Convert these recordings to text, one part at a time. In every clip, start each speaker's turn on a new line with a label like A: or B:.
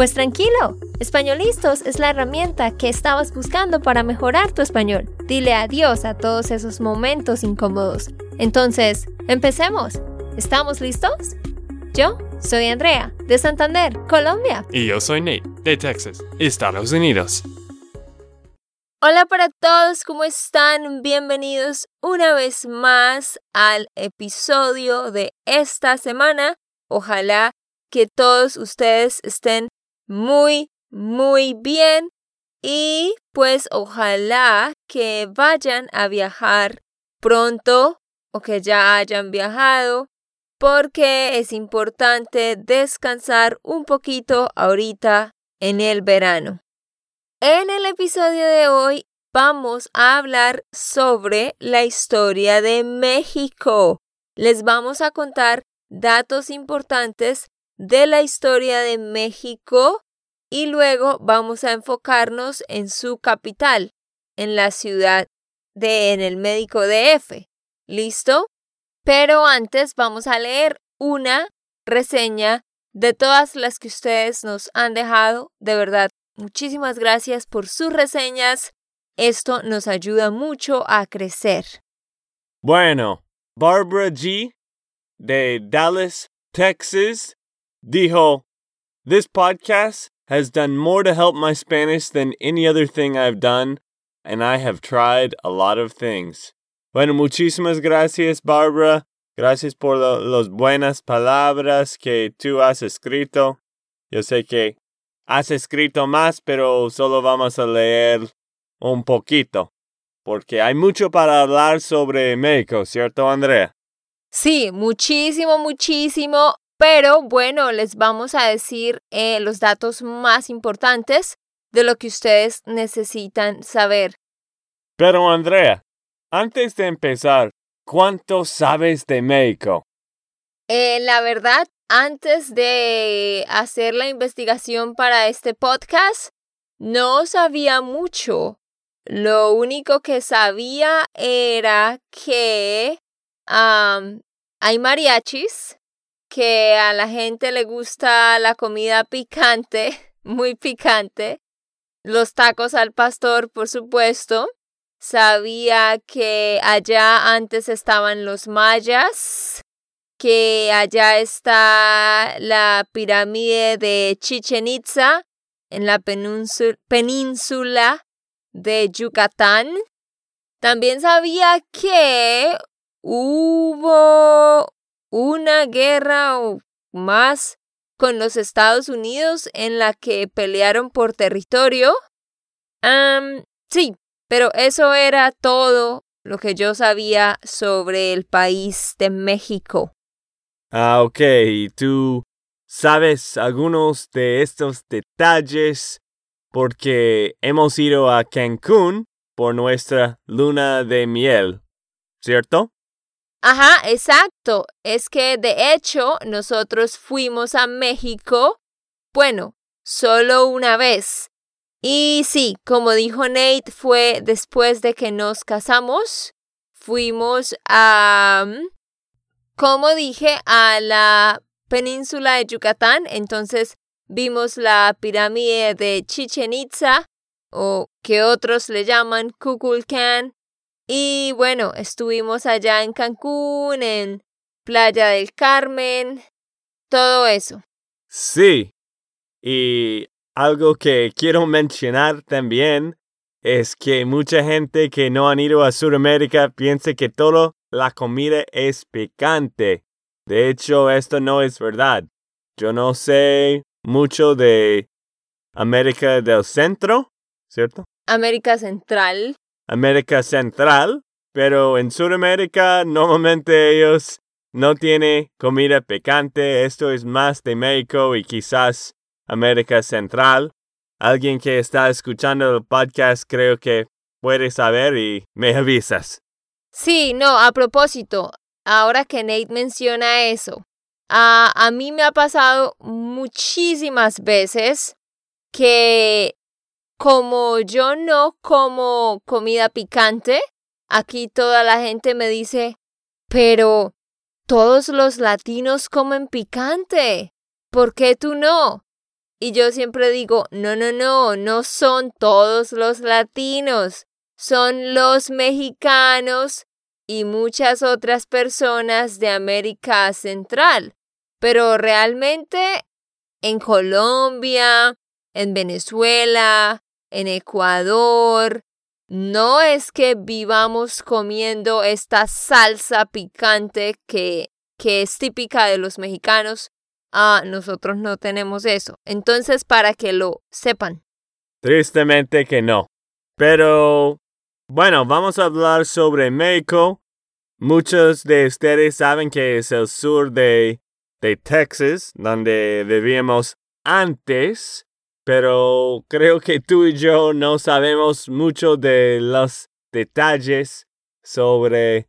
A: Pues tranquilo, Españolistos es la herramienta que estabas buscando para mejorar tu español. Dile adiós a todos esos momentos incómodos. Entonces, empecemos. ¿Estamos listos? Yo soy Andrea, de Santander, Colombia.
B: Y yo soy Nate, de Texas, Estados Unidos.
A: Hola para todos, ¿cómo están? Bienvenidos una vez más al episodio de esta semana. Ojalá que todos ustedes estén muy, muy bien y pues ojalá que vayan a viajar pronto o que ya hayan viajado porque es importante descansar un poquito ahorita en el verano. En el episodio de hoy vamos a hablar sobre la historia de México. Les vamos a contar datos importantes de la historia de México y luego vamos a enfocarnos en su capital, en la ciudad de en el médico DF. ¿Listo? Pero antes vamos a leer una reseña de todas las que ustedes nos han dejado. De verdad, Muchísimas gracias por sus reseñas. Esto nos ayuda mucho a crecer.
C: Bueno, Barbara G. de Dallas, Texas, dijo, This podcast has done more to help my Spanish than any other thing I've done, and I have tried a lot of things. Bueno, muchísimas gracias, Barbara. Gracias por las buenas palabras que tú has escrito. Yo sé que has escrito más, pero solo vamos a leer un poquito, porque hay mucho para hablar sobre México, ¿cierto, Andrea?
A: Sí, muchísimo, muchísimo, pero bueno, les vamos a decir eh, los datos más importantes de lo que ustedes necesitan saber.
C: Pero, Andrea, antes de empezar, ¿cuánto sabes de México?
A: Eh, la verdad, antes de hacer la investigación para este podcast, no sabía mucho. Lo único que sabía era que hay mariachis, que a la gente le gusta la comida picante, muy picante, los tacos al pastor, por supuesto. Sabía que allá antes estaban los mayas, que allá está la pirámide de Chichen Itza en la península de Yucatán. También sabía que hubo una guerra o más con los Estados Unidos en la que pelearon por territorio. sí, pero eso era todo lo que yo sabía sobre el país de México.
C: Ah, ok. ¿Tú sabes algunos de estos detalles porque hemos ido a Cancún por nuestra luna de miel, ¿cierto?
A: Ajá, exacto. Es que de hecho nosotros fuimos a México, bueno, solo una vez. Y sí, como dijo Nate, fue después de que nos casamos. Fuimos a como dije, a la península de Yucatán. Entonces vimos la pirámide de Chichen Itza, o que otros le llaman Kukulcán. Y bueno, estuvimos allá en Cancún, en Playa del Carmen, todo eso.
C: Sí. Y algo que quiero mencionar también es que mucha gente que no han ido a Sudamérica piensa que todo la comida es picante. De hecho, esto no es verdad. Yo no sé mucho de América del Centro, ¿cierto?
A: América Central.
C: América Central, pero en Sudamérica normalmente ellos no tienen comida picante. Esto es más de México y quizás América Central. Alguien que está escuchando el podcast creo que puede saber y me avisas.
A: Sí, no, a propósito, ahora que Nate menciona eso, a, a mí me ha pasado muchísimas veces que como yo no como comida picante, aquí toda la gente me dice, pero todos los latinos comen picante, ¿por qué tú no? Y yo siempre digo, no, no, no, no son todos los latinos, son los mexicanos y muchas otras personas de América Central. Pero realmente en Colombia, en Venezuela, en Ecuador, no es que vivamos comiendo esta salsa picante que, que es típica de los mexicanos. Ah, nosotros no tenemos eso. Entonces, para que lo sepan.
C: Tristemente que no. Pero, bueno, vamos a hablar sobre México. Muchos de ustedes saben que es el sur de, de Texas, donde vivíamos antes pero creo que tú y yo no sabemos mucho de los detalles sobre,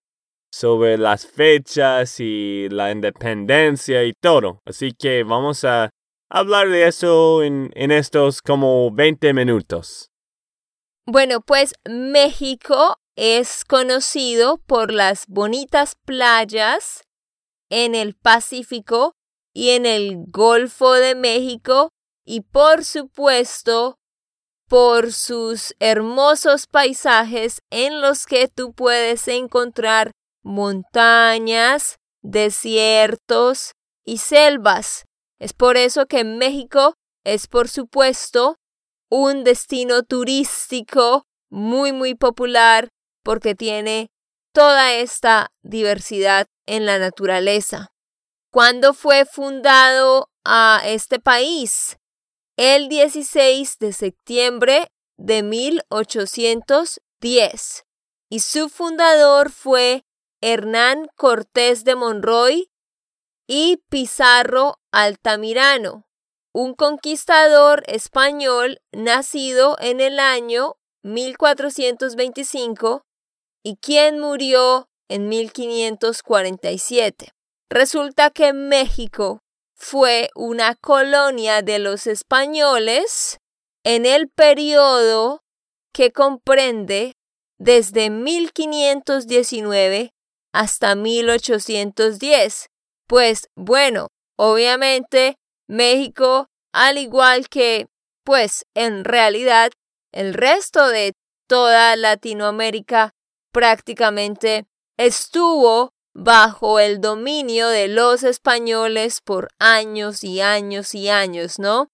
C: sobre las fechas y la independencia y todo. Así que vamos a hablar de eso en, en estos como 20 minutos.
A: Bueno, pues México es conocido por las bonitas playas en el Pacífico y en el Golfo de México y por supuesto por sus hermosos paisajes en los que tú puedes encontrar montañas, desiertos y selvas. Es por eso que México es, por supuesto, un destino turístico muy, muy popular porque tiene toda esta diversidad en la naturaleza. ¿Cuándo fue fundado a este país? El 16 de septiembre de 1810 y su fundador fue Hernán Cortés de Monroy y Pizarro Altamirano, un conquistador español nacido en el año 1425 y quien murió en 1547. Resulta que México fue una colonia de los españoles en el periodo que comprende desde 1519 hasta 1810. Pues bueno, obviamente México, al igual que, pues en realidad, el resto de toda Latinoamérica prácticamente estuvo bajo el dominio de los españoles por años y años y años, ¿no?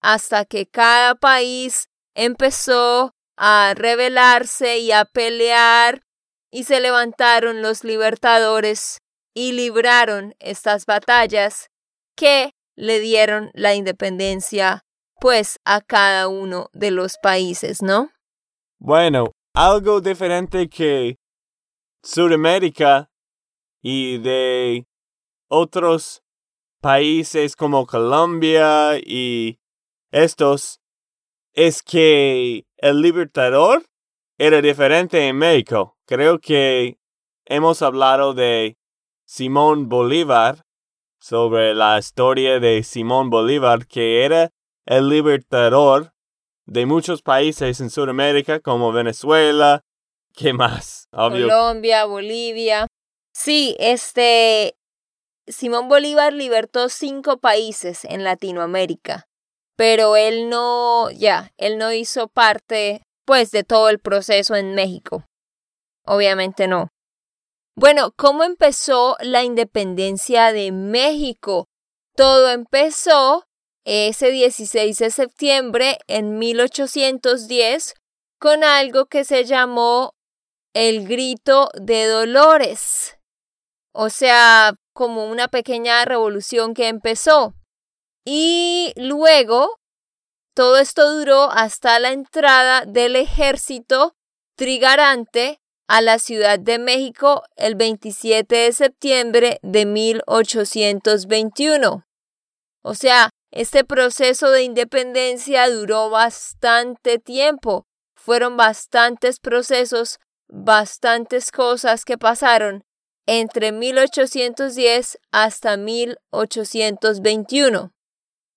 A: Hasta que cada país empezó a rebelarse y a pelear y se levantaron los libertadores y libraron estas batallas que le dieron la independencia pues a cada uno de los países, ¿no?
C: Bueno, algo diferente que Sudamérica y de otros países como Colombia y estos es que el libertador era diferente en México. Creo que hemos hablado de Simón Bolívar, sobre la historia de Simón Bolívar, que era el libertador de muchos países en Sudamérica, como Venezuela, ¿qué más?
A: Colombia, Bolivia. Sí, este Simón Bolívar libertó cinco países en Latinoamérica, pero él no, ya, él no hizo parte, pues, de todo el proceso en México. Obviamente no. Bueno, ¿cómo empezó la independencia de México? Todo empezó ese 16 de septiembre en 1810 con algo que se llamó el grito de Dolores o sea, como una pequeña revolución que empezó. Y luego, todo esto duró hasta la entrada del ejército trigarante a la Ciudad de México el 27 de septiembre de 1821. O sea, este proceso de independencia duró bastante tiempo. Fueron bastantes procesos bastantes cosas que pasaron entre 1810 hasta 1821.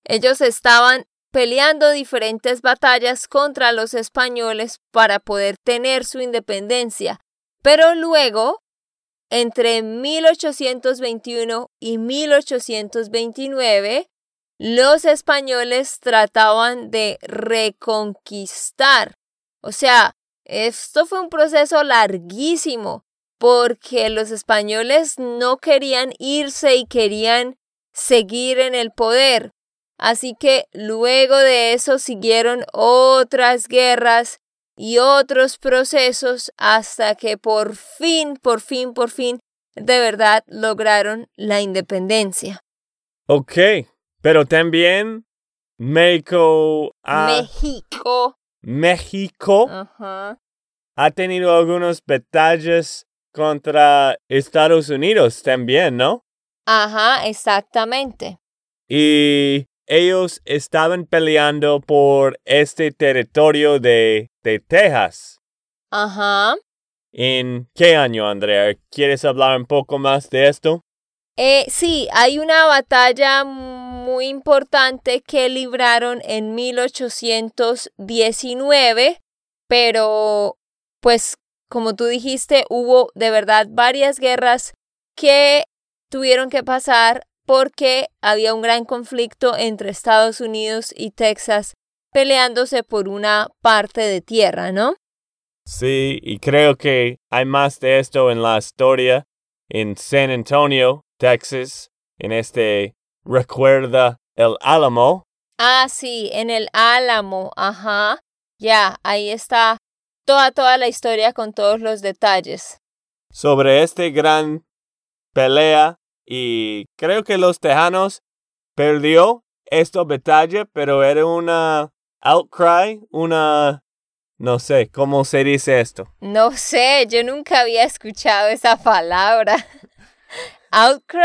A: Ellos estaban peleando diferentes batallas contra los españoles para poder tener su independencia, pero luego, entre 1821 y 1829, los españoles trataban de reconquistar. O sea, esto fue un proceso larguísimo porque los españoles no querían irse y querían seguir en el poder. Así que luego de eso siguieron otras guerras y otros procesos hasta que por fin, por fin, por fin, de verdad lograron la independencia.
C: Ok, pero también México
A: México.
C: Ha tenido algunos batallas contra Estados Unidos también, ¿no?
A: Ajá, exactamente.
C: Y ellos estaban peleando por este territorio de, de Texas.
A: Ajá.
C: ¿En qué año, Andrea? ¿Quieres hablar un poco más de esto?
A: Eh, sí, hay una batalla muy importante que libraron en 1819, pero pues como tú dijiste, hubo de verdad varias guerras que tuvieron que pasar porque había un gran conflicto entre Estados Unidos y Texas peleándose por una parte de tierra, ¿no?
C: Sí, y creo que hay más de esto en la historia en San Antonio, Texas, en este recuerda el Álamo.
A: Ah, sí, en el Álamo, ajá. Ya, ahí está toda, toda la historia con todos los detalles.
C: Sobre este gran pelea y creo que los tejanos perdió esta batalla, pero era una outcry, una no sé, ¿cómo se dice esto?
A: No sé, yo nunca había escuchado esa palabra. ¿Outcry?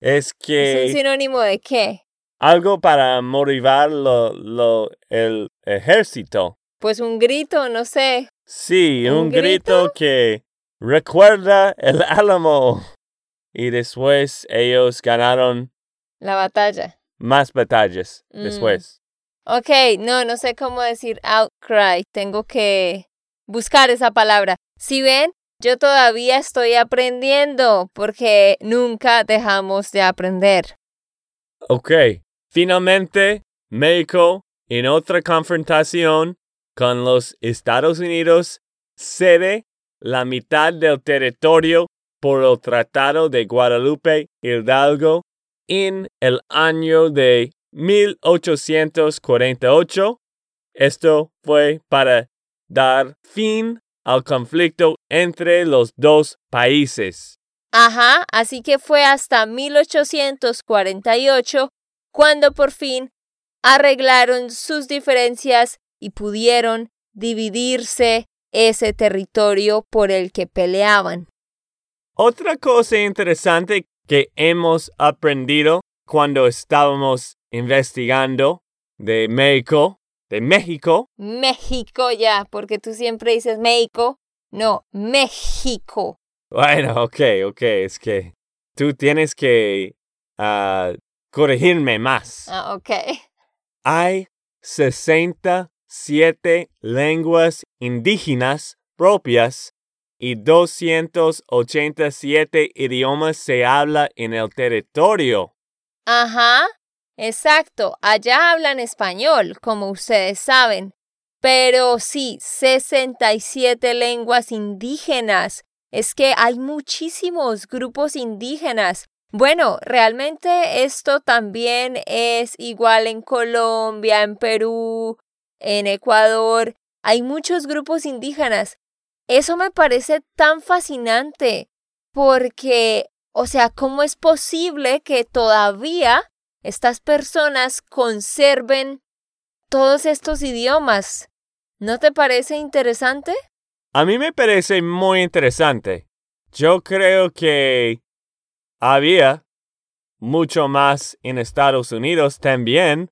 C: Es que...
A: ¿Es un sinónimo de qué?
C: Algo para motivar lo, lo, el ejército.
A: Pues un grito, no sé.
C: Sí, un,
A: ¿Un
C: grito?
A: grito?
C: que recuerda el Álamo. Y después ellos ganaron
A: La batalla.
C: más batallas
A: Mm.
C: después.
A: Ok, no, no sé cómo decir outcry. Tengo que buscar esa palabra. Si ven, yo todavía estoy aprendiendo porque nunca dejamos de aprender.
C: Ok, finalmente México en otra confrontación con los Estados Unidos cede la mitad del territorio por el Tratado de Guadalupe Hidalgo en el año de 1848. Esto fue para dar fin al conflicto entre los dos países.
A: Ajá, así que fue hasta 1848 cuando por fin arreglaron sus diferencias y pudieron dividirse ese territorio por el que peleaban.
C: Otra cosa interesante que hemos aprendido cuando estábamos investigando de México, de México,
A: México ya, porque tú siempre dices México. No, México.
C: bueno, ok, ok, es que tú tienes que ah, corregirme más.
A: Ah, ok.
C: Hay 67 lenguas indígenas propias y 287 idiomas se habla en el territorio.
A: Ajá, exacto. Allá hablan español, como ustedes saben. Pero sí, 67 lenguas indígenas. Es que hay muchísimos grupos indígenas. Bueno, realmente esto también es igual en Colombia, en Perú, en Ecuador. Hay muchos grupos indígenas. Eso me parece tan fascinante porque, o sea, ¿cómo es posible que todavía estas personas conserven todos estos idiomas? ¿No te parece interesante?
C: A mí me parece muy interesante. Yo creo que había mucho más en Estados Unidos también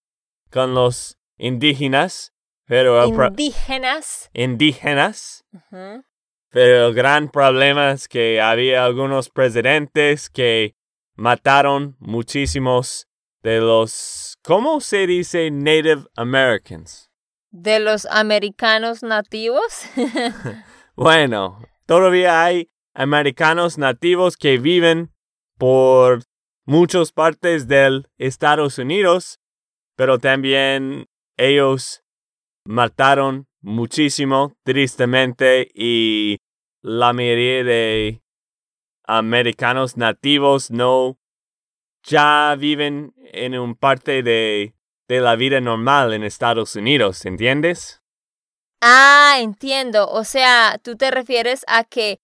C: con los indígenas, pero
A: Indígenas.
C: indígenas, pero el gran problema es que había algunos presidentes que mataron muchísimos de los, ¿cómo se dice Native Americans?
A: ¿De los americanos nativos?
C: bueno, todavía hay americanos nativos que viven por muchas partes del Estados Unidos, pero también ellos mataron muchísimo, tristemente, y la mayoría de americanos nativos no ya viven en un parte de, de la vida normal en Estados Unidos, ¿entiendes?
A: Ah, entiendo. O sea, tú te refieres a que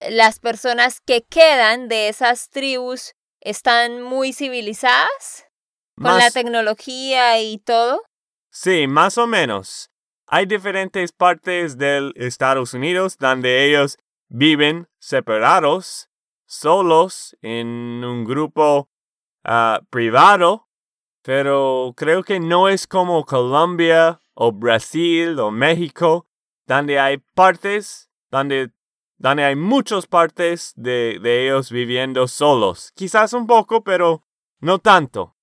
A: las personas que quedan de esas tribus están muy civilizadas con la tecnología y todo.
C: Sí, más o menos. Hay diferentes partes del Estados Unidos donde ellos viven separados, solos, en un grupo ah, privado, pero creo que no es como Colombia o Brasil o México, donde hay partes, donde, donde hay muchas partes de, de ellos viviendo solos. Quizás un poco, pero no tanto.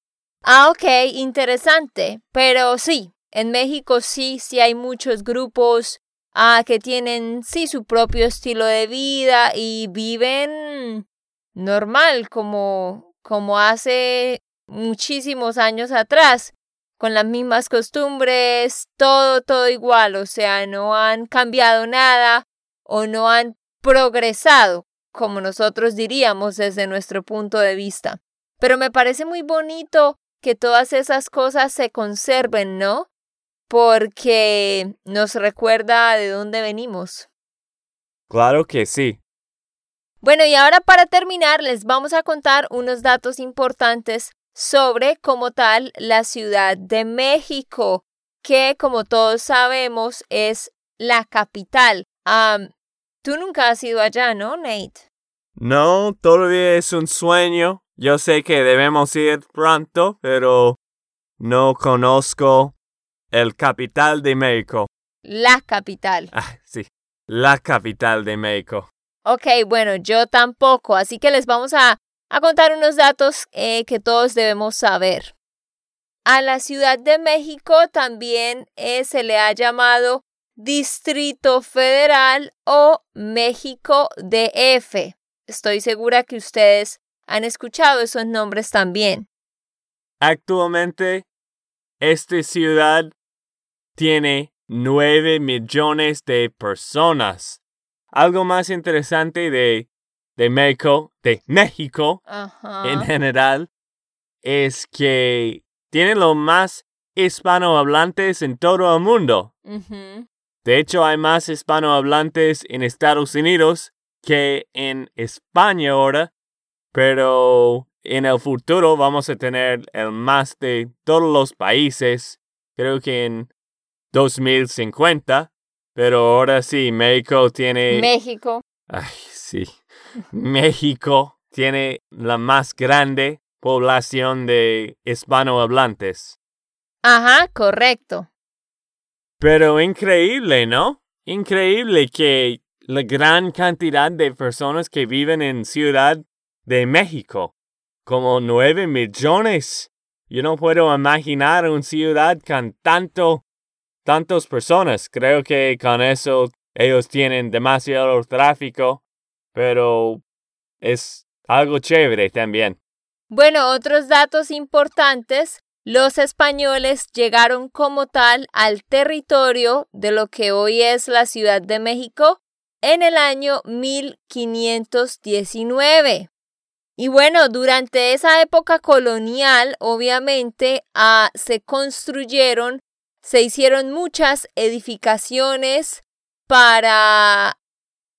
A: Ah, ok, interesante. Pero sí, en México sí, sí hay muchos grupos ah, que tienen sí su propio estilo de vida y viven normal como, como hace muchísimos años atrás, con las mismas costumbres, todo, todo igual, o sea, no han cambiado nada o no han progresado, como nosotros diríamos desde nuestro punto de vista. Pero me parece muy bonito que todas esas cosas se conserven, ¿no? porque nos recuerda de dónde venimos.
C: Claro que sí.
A: Bueno, y ahora para terminar les vamos a contar unos datos importantes sobre como tal la Ciudad de México, que como todos sabemos es la capital. Tú nunca has ido allá, ¿no, Nate?
C: No, todavía es un sueño. Yo sé que debemos ir pronto, pero no conozco el capital de México.
A: La capital.
C: Ah, sí, la capital de México.
A: Ok, bueno, yo tampoco, así que les vamos a, a contar unos datos eh, que todos debemos saber. A la Ciudad de México también eh, se le ha llamado Distrito Federal o México DF. Estoy segura que ustedes han escuchado esos nombres también.
C: Actualmente, esta ciudad tiene 9 millones de personas. Algo más interesante de, de México, de México en general, es que tiene los más hispanohablantes en todo el mundo. De hecho, hay más hispanohablantes en Estados Unidos que en España ahora, pero en el futuro vamos a tener el más de todos los países. Creo que en 2050, pero ahora sí, México tiene...
A: México.
C: Ay, sí. México tiene la más grande población de hispanohablantes.
A: Ajá, correcto.
C: Pero increíble, ¿no? Increíble que la gran cantidad de personas que viven en Ciudad de México, como nueve millones. Yo no puedo imaginar una ciudad con tanto tantas personas. Creo que con eso ellos tienen demasiado tráfico, pero es algo chévere también.
A: Bueno, otros datos importantes. Los españoles llegaron como tal al territorio de lo que hoy es la Ciudad de México en el año 1519. Y bueno, durante esa época colonial, obviamente, ah, se construyeron se hicieron muchas edificaciones para,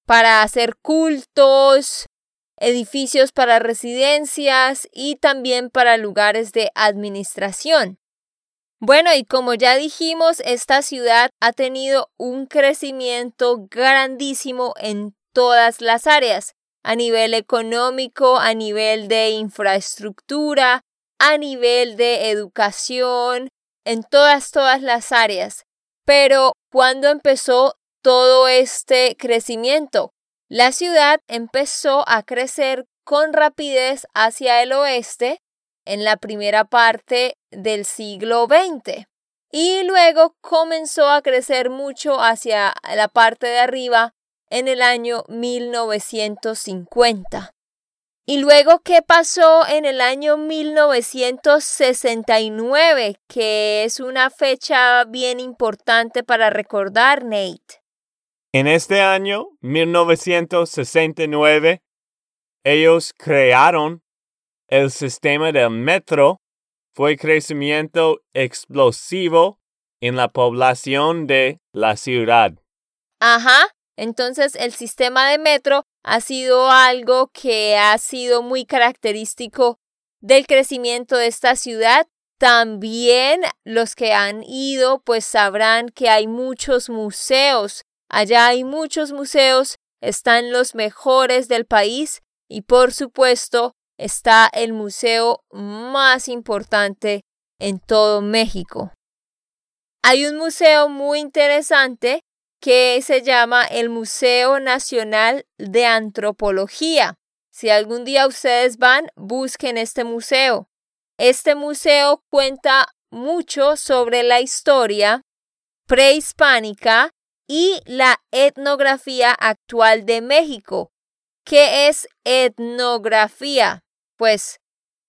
A: para hacer cultos, edificios para residencias y también para lugares de administración. Bueno, y como ya dijimos, esta ciudad ha tenido un crecimiento grandísimo en todas las áreas, a nivel económico, a nivel de infraestructura, a nivel de educación, en todas, todas las áreas. Pero cuando empezó todo este crecimiento. La ciudad empezó a crecer con rapidez hacia el oeste en la primera parte del siglo XX y luego comenzó a crecer mucho hacia la parte de arriba en el año 1950. Y luego, ¿qué pasó en el año 1969? Que es una fecha bien importante para recordar, Nate.
C: En este año, 1969, ellos crearon el sistema del metro. Fue crecimiento explosivo en la población de la ciudad.
A: Ajá, entonces el sistema de metro ha sido algo que ha sido muy característico del crecimiento de esta ciudad. También los que han ido pues sabrán que hay muchos museos. Allá hay muchos museos, están los mejores del país y por supuesto está el museo más importante en todo México. Hay un museo muy interesante que se llama el Museo Nacional de Antropología. Si algún día ustedes van, busquen este museo. Este museo cuenta mucho sobre la historia prehispánica y la etnografía actual de México. ¿Qué es etnografía? Pues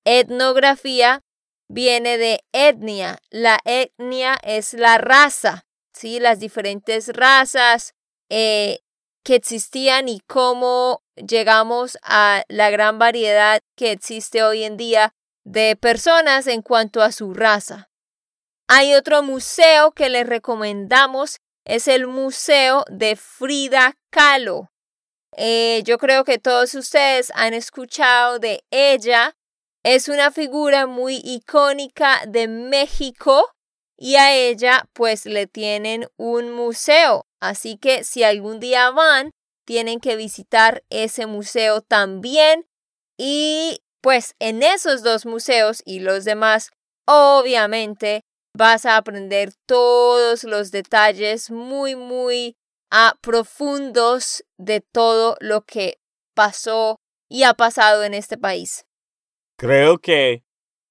A: etnografía viene de etnia. La etnia es la raza. ¿Sí? las diferentes razas eh, que existían y cómo llegamos a la gran variedad que existe hoy en día de personas en cuanto a su raza. Hay otro museo que les recomendamos, es el Museo de Frida Kahlo. Eh, yo creo que todos ustedes han escuchado de ella. Es una figura muy icónica de México y a ella pues le tienen un museo. Así que si algún día van, tienen que visitar ese museo también. Y pues en esos dos museos y los demás, obviamente vas a aprender todos los detalles muy, muy profundos de todo lo que pasó y ha pasado en este país.
C: Creo que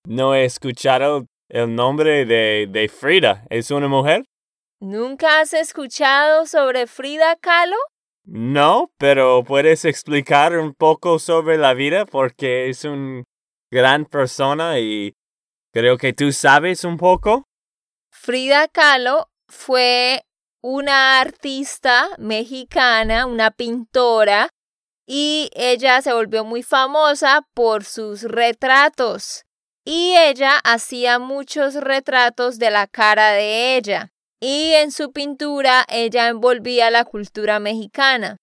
C: no he escuchado el nombre de, de Frida. ¿Es una mujer?
A: ¿Nunca has escuchado sobre Frida Kahlo?
C: No, pero puedes explicar un poco sobre la vida porque es una gran persona y creo que tú sabes un poco.
A: Frida Kahlo fue una artista mexicana, una pintora, y ella se volvió muy famosa por sus retratos y ella hacía muchos retratos de la cara de ella y en su pintura ella envolvía la cultura mexicana.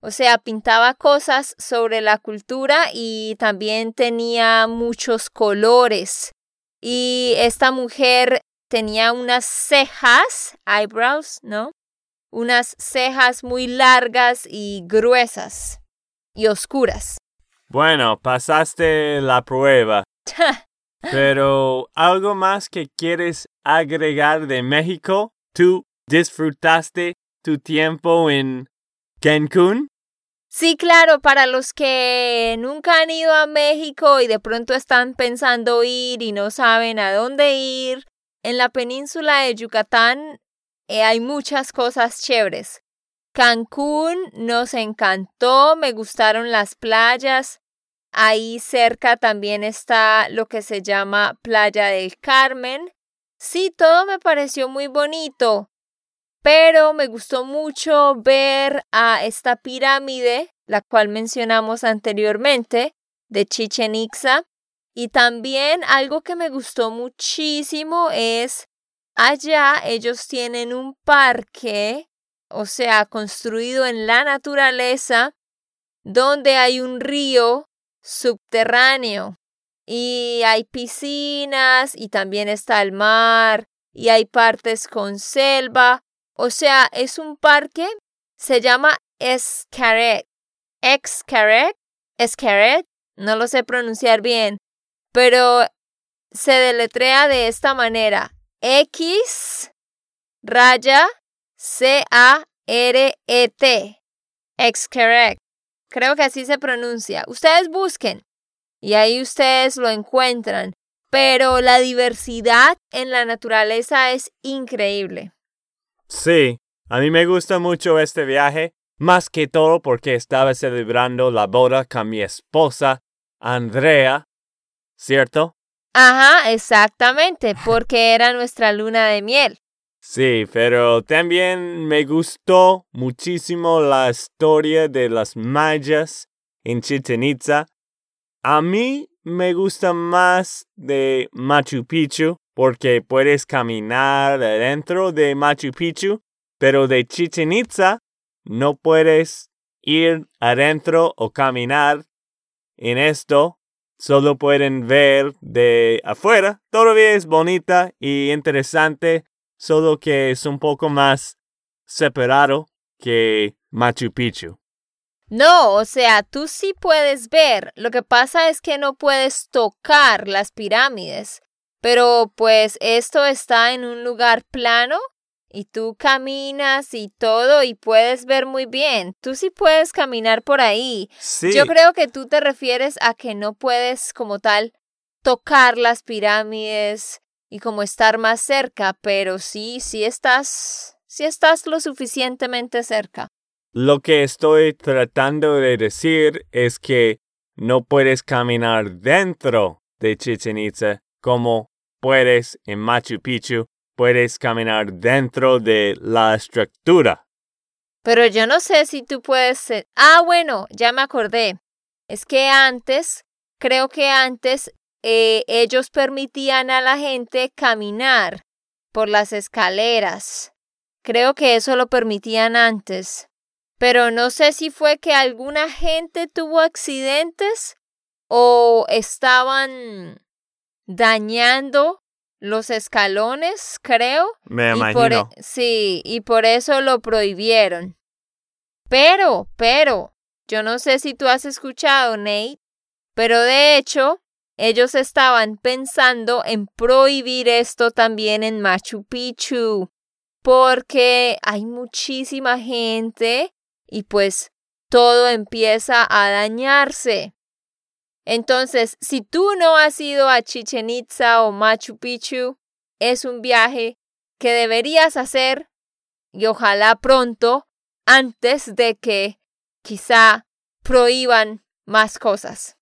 A: O sea, pintaba cosas sobre la cultura y también tenía muchos colores. Y esta mujer tenía unas cejas, eyebrows, ¿no? Unas cejas muy largas y gruesas y oscuras.
C: Bueno, pasaste la prueba. Pero algo más que quieres agregar de México, ¿tú disfrutaste tu tiempo en Cancún?
A: Sí, claro, para los que nunca han ido a México y de pronto están pensando ir y no saben a dónde ir, en la península de Yucatán eh, hay muchas cosas chéveres. Cancún nos encantó, me gustaron las playas, Ahí cerca también está lo que se llama Playa del Carmen. Sí, todo me pareció muy bonito, pero me gustó mucho ver a esta pirámide, la cual mencionamos anteriormente, de Chichen Itza. Y también algo que me gustó muchísimo es allá ellos tienen un parque, o sea, construido en la naturaleza, donde hay un río subterráneo y hay piscinas y también está el mar y hay partes con selva. O sea, es un parque, se llama Escaret. Excaret, Escaret, no lo sé pronunciar bien, pero se deletrea de esta manera. X raya C A R-E-T. Xcaret. Creo que así se pronuncia. Ustedes busquen y ahí ustedes lo encuentran. Pero la diversidad en la naturaleza es increíble.
C: Sí, a mí me gusta mucho este viaje, más que todo porque estaba celebrando la boda con mi esposa, Andrea, ¿cierto?
A: Ajá, exactamente, porque era nuestra luna de miel.
C: Sí, pero también me gustó muchísimo la historia de las mayas en Chichen Itza. A mí me gusta más de Machu Picchu porque puedes caminar adentro de Machu Picchu, pero de Chichen Itza no puedes ir adentro o caminar en esto. Solo pueden ver de afuera. Todavía es bonita y interesante solo que es un poco más separado que Machu Picchu.
A: No, o sea, tú sí puedes ver. Lo que pasa es que no puedes tocar las pirámides. Pero pues esto está en un lugar plano y tú caminas y todo y puedes ver muy bien. Tú sí puedes caminar por ahí.
C: Sí.
A: Yo creo que tú te refieres a que no puedes como tal tocar las pirámides y como estar más cerca, pero sí, sí estás, sí estás lo suficientemente cerca.
C: Lo que estoy tratando de decir es que no puedes caminar dentro de Chichen Itza como puedes en Machu Picchu, puedes caminar dentro de la estructura.
A: Pero yo no sé si tú puedes... ser- Ah, bueno, ya me acordé. Es que antes, creo que antes eh, ellos permitían a la gente caminar por las escaleras. Creo que eso lo permitían antes. Pero no sé si fue que alguna gente tuvo accidentes o estaban dañando los escalones, creo.
C: Me
A: Y por e-
C: imagino.
A: sí, y por eso lo prohibieron. Pero, pero, yo no sé si tú has escuchado, Nate, pero de hecho, ellos estaban pensando en prohibir esto también en Machu Picchu, porque hay muchísima gente y pues todo empieza a dañarse. Entonces, si tú no has ido a Chichen Itza o Machu Picchu, es un viaje que deberías hacer y ojalá pronto antes de que quizá prohíban más cosas.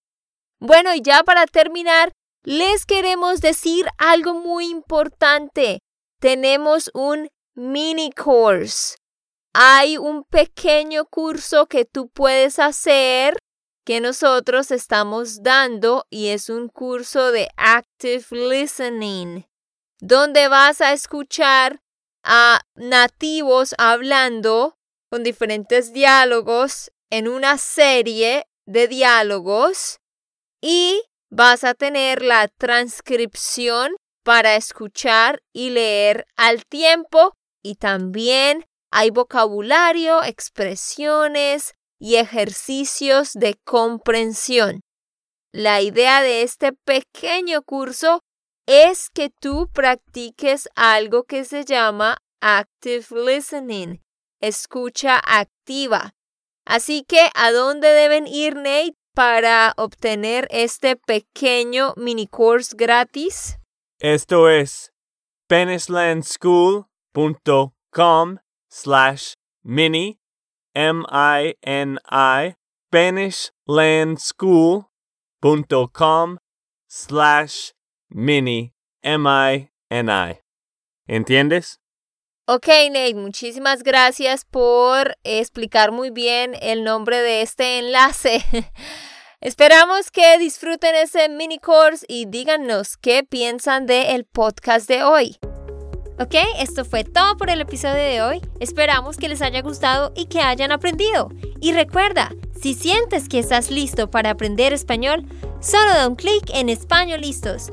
A: Bueno, y ya para terminar, les queremos decir algo muy importante. Tenemos un mini course. Hay un pequeño curso que tú puedes hacer que nosotros estamos dando y es un curso de active listening donde vas a escuchar a nativos hablando con diferentes diálogos en una serie de diálogos y vas a tener la transcripción para escuchar y leer al tiempo y también hay vocabulario, expresiones y ejercicios de comprensión. La idea de este pequeño curso es que tú practiques algo que se llama active listening, escucha activa. Así que, ¿a dónde deben ir, Nate, para obtener este pequeño mini course gratis?
C: Esto es penislandschool.com slash mini M-I-N-I SpanishLandSchool.com slash mini M-I-N-I ¿Entiendes?
A: Ok, Nate, muchísimas gracias por explicar muy bien el nombre de este enlace. Esperamos que disfruten ese mini course y díganos qué piensan del podcast de hoy. Ok, esto fue todo por el episodio de hoy. Esperamos que les haya gustado y que hayan aprendido. Y recuerda, si sientes que estás listo para aprender español, solo da un clic en Español Listos.